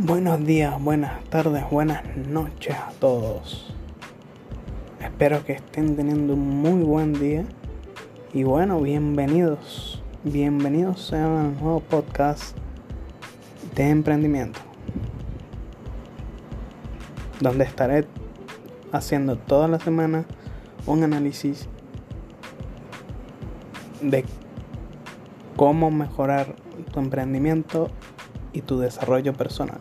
Buenos días, buenas tardes, buenas noches a todos. Espero que estén teniendo un muy buen día. Y bueno, bienvenidos. Bienvenidos sean al nuevo podcast de emprendimiento. Donde estaré haciendo toda la semana un análisis de cómo mejorar tu emprendimiento y tu desarrollo personal.